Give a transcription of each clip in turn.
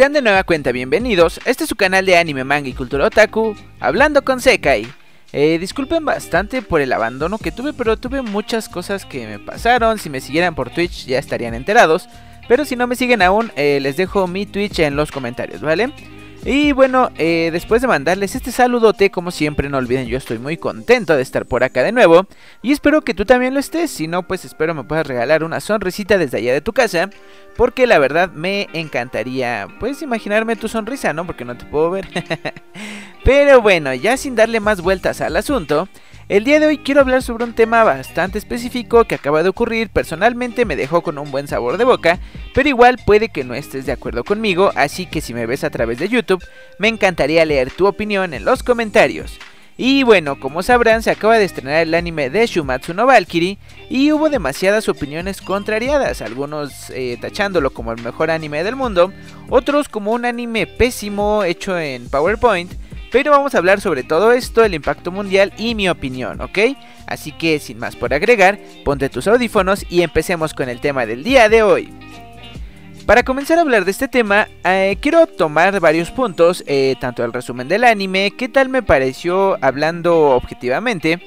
Sean de nueva cuenta bienvenidos, este es su canal de anime, manga y cultura otaku, hablando con Sekai. Eh, disculpen bastante por el abandono que tuve, pero tuve muchas cosas que me pasaron, si me siguieran por Twitch ya estarían enterados, pero si no me siguen aún, eh, les dejo mi Twitch en los comentarios, ¿vale? Y bueno, eh, después de mandarles este saludote, como siempre, no olviden, yo estoy muy contento de estar por acá de nuevo. Y espero que tú también lo estés. Si no, pues espero me puedas regalar una sonrisita desde allá de tu casa. Porque la verdad me encantaría, pues, imaginarme tu sonrisa, ¿no? Porque no te puedo ver. Pero bueno, ya sin darle más vueltas al asunto. El día de hoy quiero hablar sobre un tema bastante específico que acaba de ocurrir, personalmente me dejó con un buen sabor de boca, pero igual puede que no estés de acuerdo conmigo, así que si me ves a través de YouTube, me encantaría leer tu opinión en los comentarios. Y bueno, como sabrán, se acaba de estrenar el anime de Shumatsu no Valkyrie y hubo demasiadas opiniones contrariadas, algunos eh, tachándolo como el mejor anime del mundo, otros como un anime pésimo hecho en PowerPoint, pero vamos a hablar sobre todo esto, el impacto mundial y mi opinión, ¿ok? Así que sin más por agregar, ponte tus audífonos y empecemos con el tema del día de hoy. Para comenzar a hablar de este tema, eh, quiero tomar varios puntos, eh, tanto el resumen del anime, qué tal me pareció hablando objetivamente,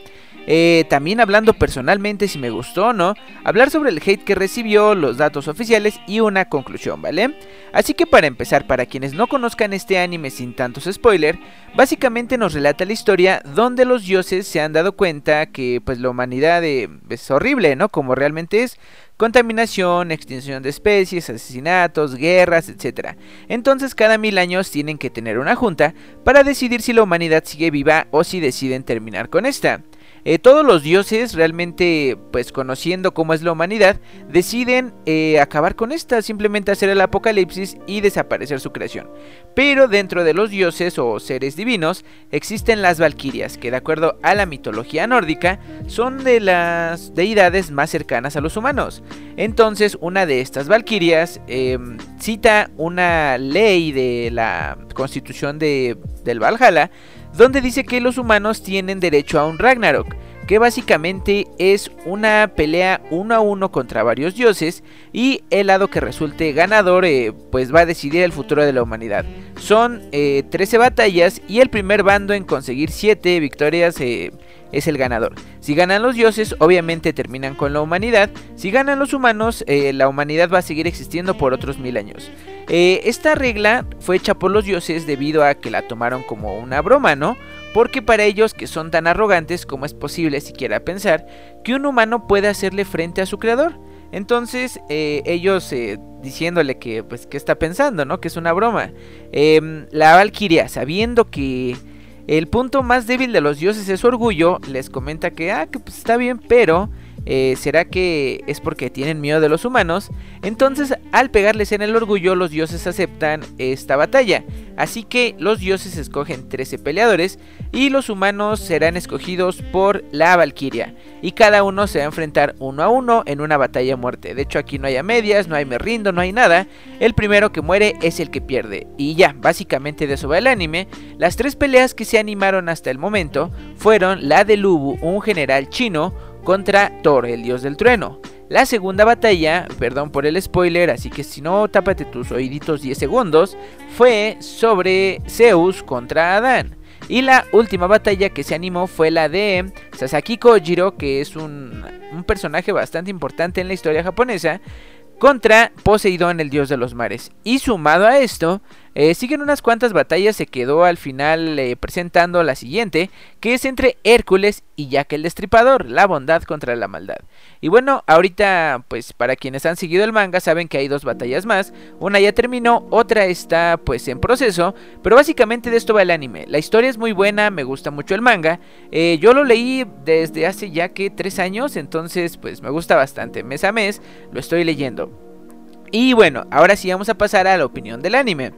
eh, también hablando personalmente si me gustó o no, hablar sobre el hate que recibió, los datos oficiales y una conclusión, ¿vale? Así que para empezar, para quienes no conozcan este anime sin tantos spoilers, básicamente nos relata la historia donde los dioses se han dado cuenta que pues la humanidad es horrible, ¿no? Como realmente es, contaminación, extinción de especies, asesinatos, guerras, etc. Entonces cada mil años tienen que tener una junta para decidir si la humanidad sigue viva o si deciden terminar con esta. Eh, todos los dioses realmente, pues conociendo cómo es la humanidad, deciden eh, acabar con esta, simplemente hacer el apocalipsis y desaparecer su creación. Pero dentro de los dioses o seres divinos existen las valquirias, que de acuerdo a la mitología nórdica son de las deidades más cercanas a los humanos. Entonces una de estas valquirias em, cita una ley de la constitución de, del Valhalla, donde dice que los humanos tienen derecho a un Ragnarok, que básicamente es una pelea uno a uno contra varios dioses y el lado que resulte ganador eh, pues va a decidir el futuro de la humanidad. Son 13 eh, batallas y el primer bando en conseguir 7 victorias eh, es el ganador. Si ganan los dioses, obviamente terminan con la humanidad. Si ganan los humanos, la humanidad va a seguir existiendo por otros mil años. Eh, esta regla fue hecha por los dioses debido a que la tomaron como una broma, ¿no? Porque para ellos que son tan arrogantes, como es posible siquiera pensar que un humano puede hacerle frente a su creador? Entonces eh, ellos eh, diciéndole que pues que está pensando, ¿no? Que es una broma. Em, la Valquiria, sabiendo que el punto más débil de los dioses es su orgullo, les comenta que ah que pues está bien, pero eh, ¿Será que es porque tienen miedo de los humanos? Entonces, al pegarles en el orgullo, los dioses aceptan esta batalla. Así que los dioses escogen 13 peleadores y los humanos serán escogidos por la Valquiria. Y cada uno se va a enfrentar uno a uno en una batalla a muerte. De hecho, aquí no hay a medias, no hay me rindo, no hay nada. El primero que muere es el que pierde. Y ya, básicamente de eso va el anime. Las tres peleas que se animaron hasta el momento fueron la de Lubu, un general chino, contra Thor, el dios del trueno. La segunda batalla, perdón por el spoiler, así que si no, tápate tus oíditos 10 segundos, fue sobre Zeus contra Adán. Y la última batalla que se animó fue la de Sasaki Kojiro, que es un, personaje bastante importante en la historia japonesa, contra Poseidón, el dios de los mares. Y sumado a esto, eh, siguen unas cuantas batallas, se quedó al final eh, presentando la siguiente, que es entre Hércules y Jack el Destripador, la bondad contra la maldad. Y bueno, ahorita pues para quienes han seguido el manga saben que hay dos batallas más, una ya terminó, otra está pues en proceso, pero básicamente de esto va el anime. La historia es muy buena, me gusta mucho el manga, eh, yo lo leí desde hace ya que tres años, entonces pues me gusta bastante, mes a mes lo estoy leyendo. Y bueno, ahora sí vamos a pasar a la opinión del anime.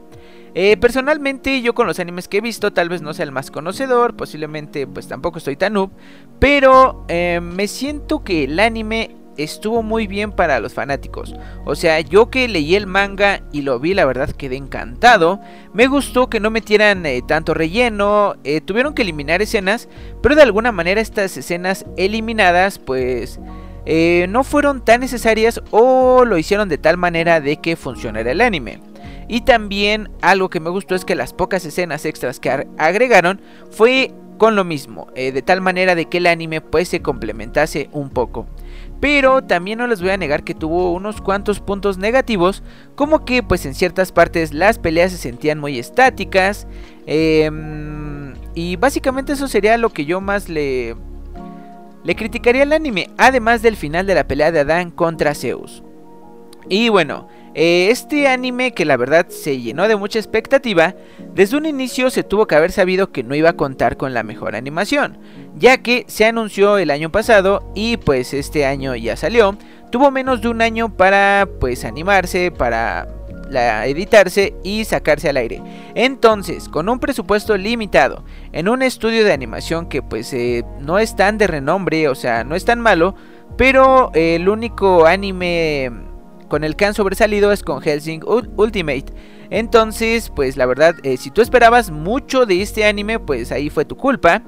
Eh, personalmente yo con los animes que he visto tal vez no sea el más conocedor, posiblemente pues tampoco estoy tan noob, pero eh, me siento que el anime estuvo muy bien para los fanáticos. O sea, yo que leí el manga y lo vi, la verdad quedé encantado. Me gustó que no metieran eh, tanto relleno, tuvieron que eliminar escenas, pero de alguna manera estas escenas eliminadas pues... no fueron tan necesarias o lo hicieron de tal manera de que funcionara el anime. Y también algo que me gustó es que las pocas escenas extras que agregaron fue con lo mismo, eh, de tal manera de que el anime pues se complementase un poco. Pero también no les voy a negar que tuvo unos cuantos puntos negativos, como que pues en ciertas partes las peleas se sentían muy estáticas. Em, y básicamente eso sería lo que yo más le, le criticaría al anime, además del final de la pelea de Adán contra Zeus. Y bueno, este anime que la verdad se llenó de mucha expectativa, desde un inicio se tuvo que haber sabido que no iba a contar con la mejor animación, ya que se anunció el año pasado y pues este año ya salió, tuvo menos de un año para pues animarse, para editarse y sacarse al aire. Entonces, con un presupuesto limitado, en un estudio de animación que pues eh, no es tan de renombre, o sea, no es tan malo, pero el único anime con el que han sobresalido es con Helsing Ultimate. Entonces, pues la verdad, eh, si tú esperabas mucho de este anime, pues ahí fue tu culpa.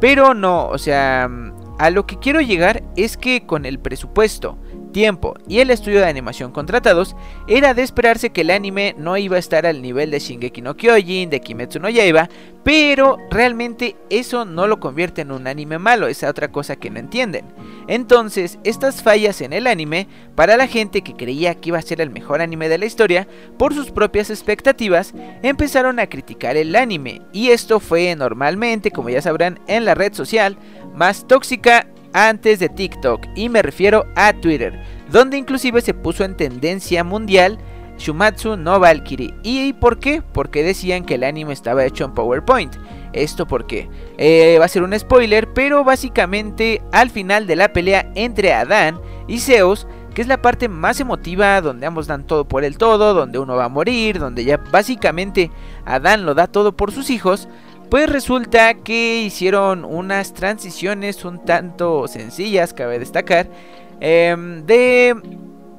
Pero no, o sea, a lo que quiero llegar es que con el presupuesto tiempo y el estudio de animación contratados, era de esperarse que el anime no iba a estar al nivel de Shingeki no Kyojin, de Kimetsu no Yaiba, pero realmente eso no lo convierte en un anime malo, esa otra cosa que no entienden. Entonces, estas fallas en el anime, para la gente que creía que iba a ser el mejor anime de la historia, por sus propias expectativas, empezaron a criticar el anime, y esto fue normalmente, como ya sabrán, en la red social más tóxica antes de TikTok y me refiero a Twitter, donde inclusive se puso en tendencia mundial Shumatsu no Valkyrie. ¿Y por qué? Porque decían que el anime estaba hecho en PowerPoint. ¿Esto por qué? Eh, va a ser un spoiler, pero básicamente al final de la pelea entre Adán y Zeus, que es la parte más emotiva, donde ambos dan todo por el todo, donde uno va a morir, donde ya básicamente Adán lo da todo por sus hijos, pues resulta que hicieron unas transiciones un tanto sencillas, cabe destacar, em, de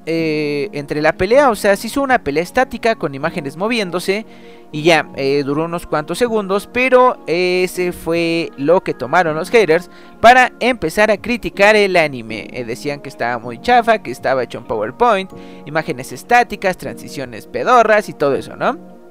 eh, entre la pelea, o sea, se hizo una pelea estática con imágenes moviéndose y ya, eh, duró unos cuantos segundos, pero ese fue lo que tomaron los haters para empezar a criticar el anime. Eh, decían que estaba muy chafa, que estaba hecho en PowerPoint, imágenes estáticas, transiciones pedorras y todo eso, ¿no?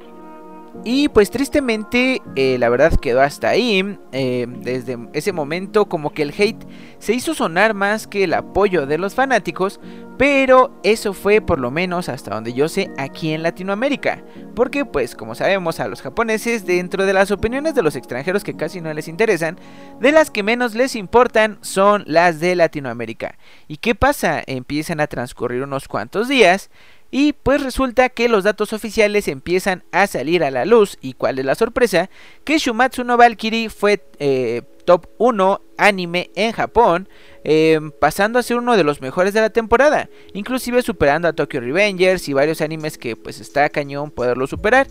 Y pues tristemente, eh, la verdad quedó hasta ahí. Eh, desde ese momento como que el hate se hizo sonar más que el apoyo de los fanáticos. Pero eso fue por lo menos hasta donde yo sé aquí en Latinoamérica. Porque pues como sabemos a los japoneses dentro de las opiniones de los extranjeros que casi no les interesan, de las que menos les importan son las de Latinoamérica. ¿Y qué pasa? Empiezan a transcurrir unos cuantos días y pues resulta que los datos oficiales empiezan a salir a la luz. ¿Y cuál es la sorpresa? Que Shumatsu no Valkyrie fue eh, top 1 anime en Japón, eh, pasando a ser uno de los mejores de la temporada, inclusive superando a Tokyo Revengers y varios animes que pues está cañón poderlo superar.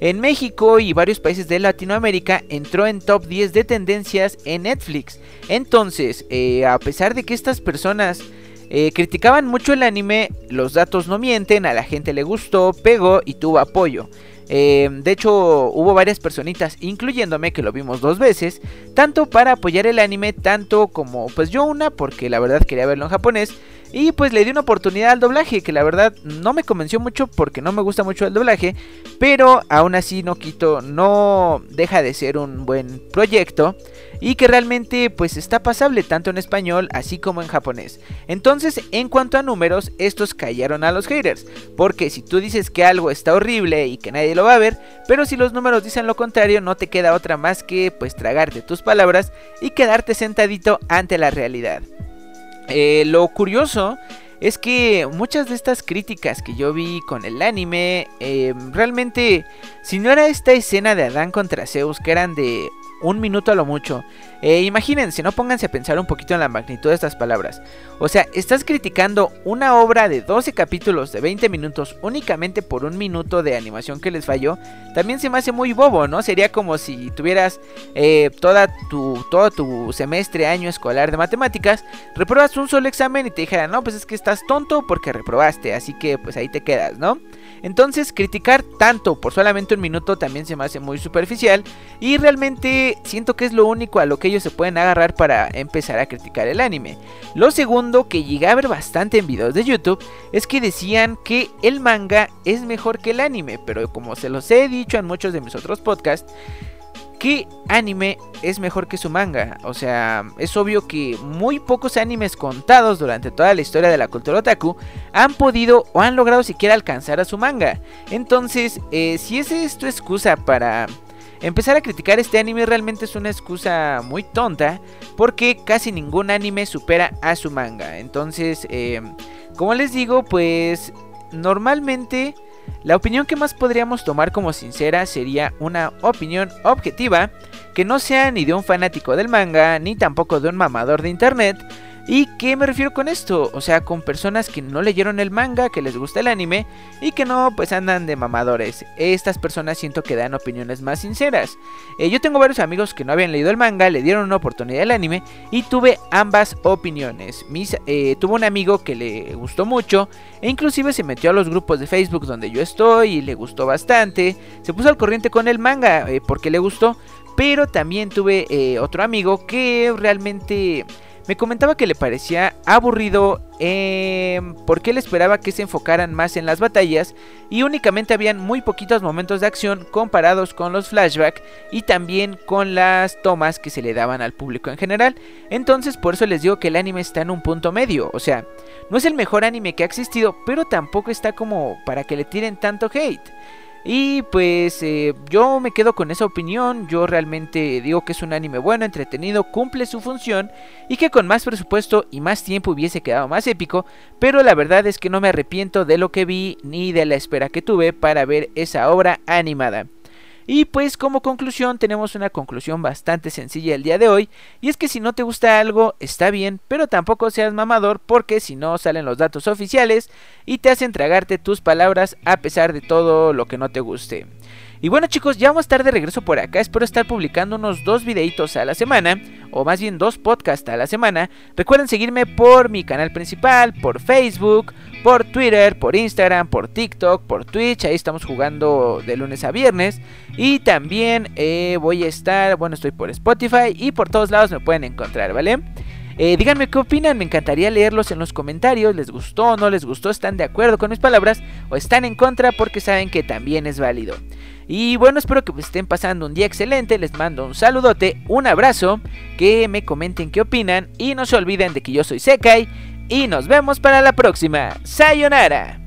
En México y varios países de Latinoamérica entró en top 10 de tendencias en Netflix. Entonces, eh, a pesar de que estas personas eh, criticaban mucho el anime, los datos no mienten, a la gente le gustó, pegó y tuvo apoyo. Eh, de hecho, hubo varias personitas, incluyéndome, que lo vimos dos veces, tanto para apoyar el anime, tanto como pues yo una, porque la verdad quería verlo en japonés, y pues le di una oportunidad al doblaje, que la verdad no me convenció mucho porque no me gusta mucho el doblaje, pero aún así no quito, no deja de ser un buen proyecto y que realmente pues está pasable tanto en español así como en japonés. Entonces, en cuanto a números, estos callaron a los haters, porque si tú dices que algo está horrible y que nadie lo va a ver, pero si los números dicen lo contrario, no te queda otra más que pues tragarte tus palabras y quedarte sentadito ante la realidad. Eh, lo curioso es que muchas de estas críticas que yo vi con el anime, eh, realmente, si no era esta escena de Adán contra Zeus, que eran de un minuto a lo mucho. Eh, imagínense, no pónganse a pensar un poquito en la magnitud de estas palabras. O sea, estás criticando una obra de 12 capítulos de 20 minutos únicamente por un minuto de animación que les falló. También se me hace muy bobo, ¿no? Sería como si tuvieras eh, toda tu, todo tu semestre, año escolar de matemáticas, reprobas un solo examen y te dijeran, no, pues es que estás tonto porque reprobaste, así que pues ahí te quedas, ¿no? Entonces, criticar tanto por solamente un minuto también se me hace muy superficial y realmente siento que es lo único a lo que ellos se pueden agarrar para empezar a criticar el anime. Lo segundo que llegué a ver bastante en videos de YouTube es que decían que el manga es mejor que el anime, pero como se los he dicho en muchos de mis otros podcasts, ¿Qué anime es mejor que su manga? O sea, es obvio que muy pocos animes contados durante toda la historia de la cultura otaku han podido o han logrado siquiera alcanzar a su manga. Entonces, eh, si es tu excusa para empezar a criticar este anime, realmente es una excusa muy tonta, porque casi ningún anime supera a su manga. Entonces, eh, como les digo, pues normalmente la opinión que más podríamos tomar como sincera sería una opinión objetiva que no sea ni de un fanático del manga ni tampoco de un mamador de internet, ¿Y qué me refiero con esto? O sea, con personas que no leyeron el manga, que les gusta el anime y que no pues andan de mamadores. Estas personas siento que dan opiniones más sinceras. Eh, yo tengo varios amigos que no habían leído el manga, le dieron una oportunidad al anime y tuve ambas opiniones. Mis, eh, un amigo que le gustó mucho e inclusive se metió a los grupos de Facebook donde yo estoy y le gustó bastante. Se puso al corriente con el manga eh, porque le gustó. Pero también tuve otro amigo que realmente me comentaba que le parecía aburrido eh, porque él esperaba que se enfocaran más en las batallas y únicamente habían muy poquitos momentos de acción comparados con los flashbacks y también con las tomas que se le daban al público en general. Entonces por eso les digo que el anime está en un punto medio, o sea, no es el mejor anime que ha existido, pero tampoco está como para que le tiren tanto hate. Y pues eh, yo me quedo con esa opinión, yo realmente digo que es un anime bueno, entretenido, cumple su función y que con más presupuesto y más tiempo hubiese quedado más épico, pero la verdad es que no me arrepiento de lo que vi ni de la espera que tuve para ver esa obra animada. Y pues como conclusión tenemos una conclusión bastante sencilla el día de hoy y es que si no te gusta algo está bien, pero tampoco seas mamador porque si no salen los datos oficiales y te hacen tragarte tus palabras a pesar de todo lo que no te guste. Y bueno chicos, ya vamos a estar de regreso por acá, espero estar publicando unos dos videitos a la semana, o más bien dos podcasts a la semana. Recuerden seguirme por mi canal principal, por Facebook, por Twitter, por Instagram, por TikTok, por Twitch, ahí estamos jugando de lunes a viernes. Y también eh, voy a estar, bueno, estoy por Spotify y por todos lados me pueden encontrar, ¿vale? Eh, díganme qué opinan, me encantaría leerlos en los comentarios. ¿Les gustó no les gustó? ¿Están de acuerdo con mis palabras o están en contra porque saben que también es válido? Y bueno, espero que estén pasando un día excelente. Les mando un saludote, un abrazo, que me comenten qué opinan y no se olviden de que yo soy Sekai y nos vemos para la próxima. Sayonara.